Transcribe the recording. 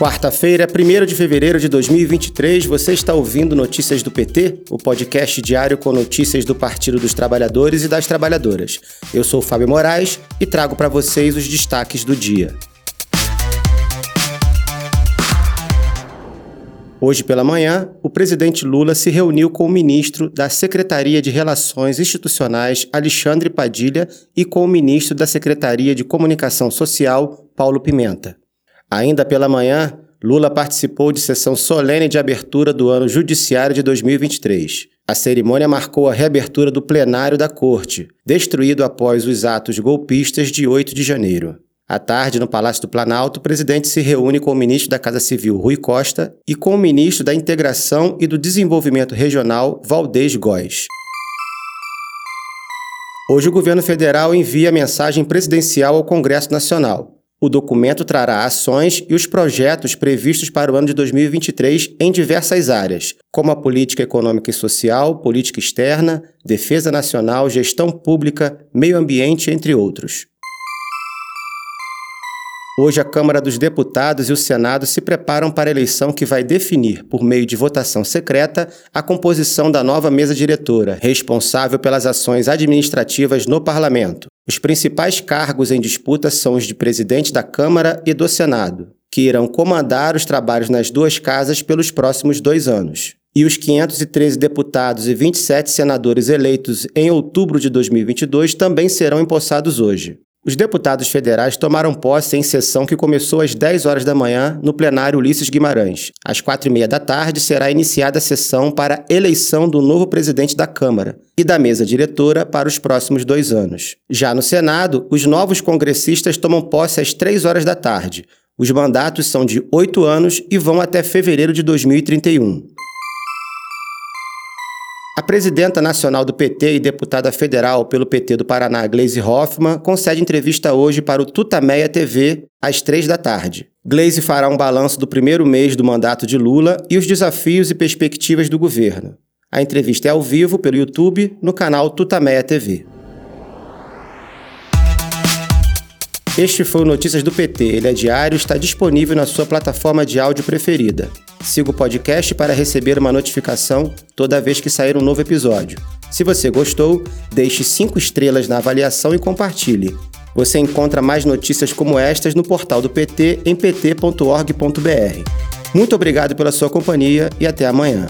Quarta-feira, 1 de fevereiro de 2023, você está ouvindo Notícias do PT, o podcast diário com notícias do Partido dos Trabalhadores e das Trabalhadoras. Eu sou Fábio Moraes e trago para vocês os destaques do dia. Hoje pela manhã, o presidente Lula se reuniu com o ministro da Secretaria de Relações Institucionais, Alexandre Padilha, e com o ministro da Secretaria de Comunicação Social, Paulo Pimenta. Ainda pela manhã, Lula participou de sessão solene de abertura do ano judiciário de 2023. A cerimônia marcou a reabertura do plenário da Corte, destruído após os atos golpistas de 8 de janeiro. À tarde, no Palácio do Planalto, o presidente se reúne com o ministro da Casa Civil, Rui Costa, e com o ministro da Integração e do Desenvolvimento Regional, Valdez Góes. Hoje, o governo federal envia mensagem presidencial ao Congresso Nacional. O documento trará ações e os projetos previstos para o ano de 2023 em diversas áreas, como a política econômica e social, política externa, defesa nacional, gestão pública, meio ambiente, entre outros. Hoje, a Câmara dos Deputados e o Senado se preparam para a eleição que vai definir, por meio de votação secreta, a composição da nova mesa diretora, responsável pelas ações administrativas no Parlamento. Os principais cargos em disputa são os de presidente da Câmara e do Senado, que irão comandar os trabalhos nas duas casas pelos próximos dois anos. E os 513 deputados e 27 senadores eleitos em outubro de 2022 também serão empossados hoje. Os deputados federais tomaram posse em sessão que começou às 10 horas da manhã no plenário Ulisses Guimarães. Às quatro e meia da tarde será iniciada a sessão para eleição do novo presidente da Câmara e da mesa diretora para os próximos dois anos. Já no Senado, os novos congressistas tomam posse às 3 horas da tarde. Os mandatos são de oito anos e vão até fevereiro de 2031. A presidenta nacional do PT e deputada federal pelo PT do Paraná, Gleisi Hoffmann, concede entrevista hoje para o Tutameia TV, às três da tarde. Gleisi fará um balanço do primeiro mês do mandato de Lula e os desafios e perspectivas do governo. A entrevista é ao vivo pelo YouTube no canal Tutameia TV. Este foi o Notícias do PT. Ele é diário e está disponível na sua plataforma de áudio preferida. Siga o podcast para receber uma notificação toda vez que sair um novo episódio. Se você gostou, deixe 5 estrelas na avaliação e compartilhe. Você encontra mais notícias como estas no portal do PT em pt.org.br. Muito obrigado pela sua companhia e até amanhã.